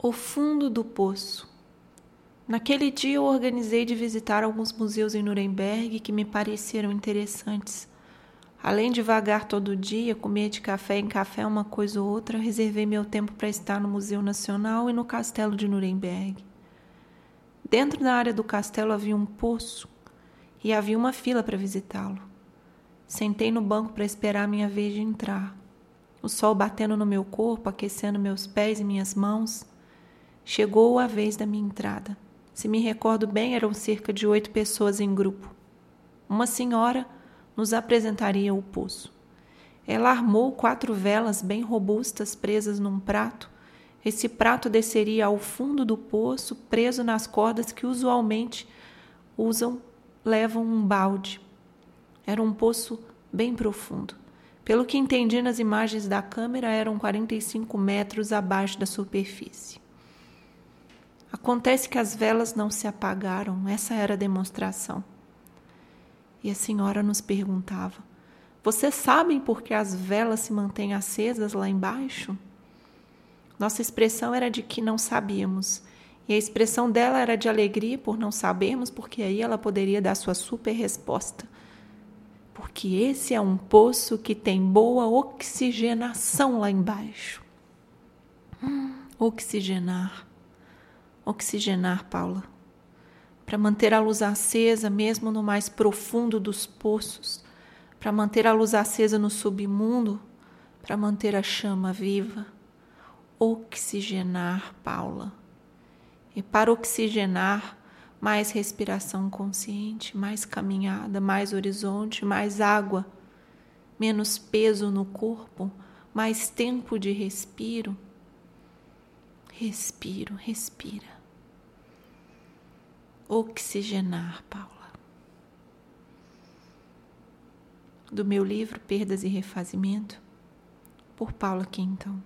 O fundo do poço. Naquele dia eu organizei de visitar alguns museus em Nuremberg que me pareceram interessantes. Além de vagar todo dia, comer de café em café uma coisa ou outra, reservei meu tempo para estar no Museu Nacional e no Castelo de Nuremberg. Dentro da área do castelo havia um poço e havia uma fila para visitá-lo. Sentei no banco para esperar a minha vez de entrar. O sol batendo no meu corpo, aquecendo meus pés e minhas mãos. Chegou a vez da minha entrada. Se me recordo bem, eram cerca de oito pessoas em grupo. Uma senhora nos apresentaria o poço. Ela armou quatro velas bem robustas presas num prato. Esse prato desceria ao fundo do poço, preso nas cordas que usualmente usam, levam um balde. Era um poço bem profundo. Pelo que entendi nas imagens da câmera, eram 45 metros abaixo da superfície. Acontece que as velas não se apagaram, essa era a demonstração. E a senhora nos perguntava: Vocês sabem por que as velas se mantêm acesas lá embaixo? Nossa expressão era de que não sabíamos, e a expressão dela era de alegria por não sabermos, porque aí ela poderia dar sua super resposta. Porque esse é um poço que tem boa oxigenação lá embaixo. Hum, oxigenar oxigenar, Paula, para manter a luz acesa mesmo no mais profundo dos poços, para manter a luz acesa no submundo, para manter a chama viva. Oxigenar, Paula. E para oxigenar, mais respiração consciente, mais caminhada, mais horizonte, mais água, menos peso no corpo, mais tempo de respiro. Respiro, respira oxigenar, Paula. Do meu livro Perdas e Refazimento, por Paula Quintão.